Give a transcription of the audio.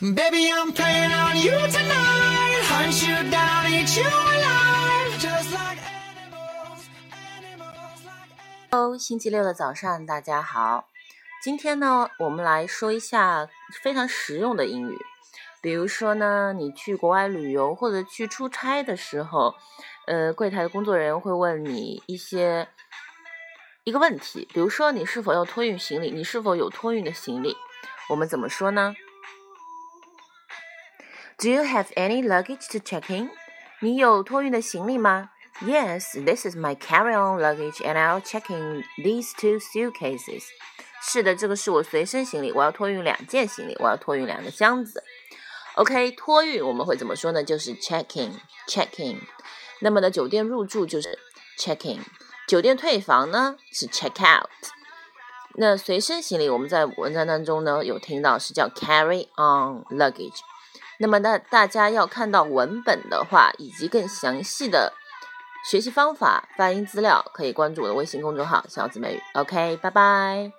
Baby, I'm playing on you tonight. Hunt you down, eat you alive. Just like animals, animals like Hello，星期六的早上，大家好。今天呢，我们来说一下非常实用的英语。比如说呢，你去国外旅游或者去出差的时候，呃，柜台的工作人员会问你一些一个问题，比如说你是否要托运行李，你是否有托运的行李，我们怎么说呢 ？Do you have any luggage to check in？你有托运的行李吗？Yes, this is my carry-on luggage, and I'll check in these two suitcases. 是的，这个是我随身行李，我要托运两件行李，我要托运两个箱子。OK，托运我们会怎么说呢？就是 check in，check in。那么呢，酒店入住就是 check in，酒店退房呢是 check out。那随身行李我们在文章当中呢有听到是叫 carry on luggage。 那么那大家要看到文本的话，以及更详细的学习方法、发音资料，可以关注我的微信公众号“小紫美语”。OK，拜拜。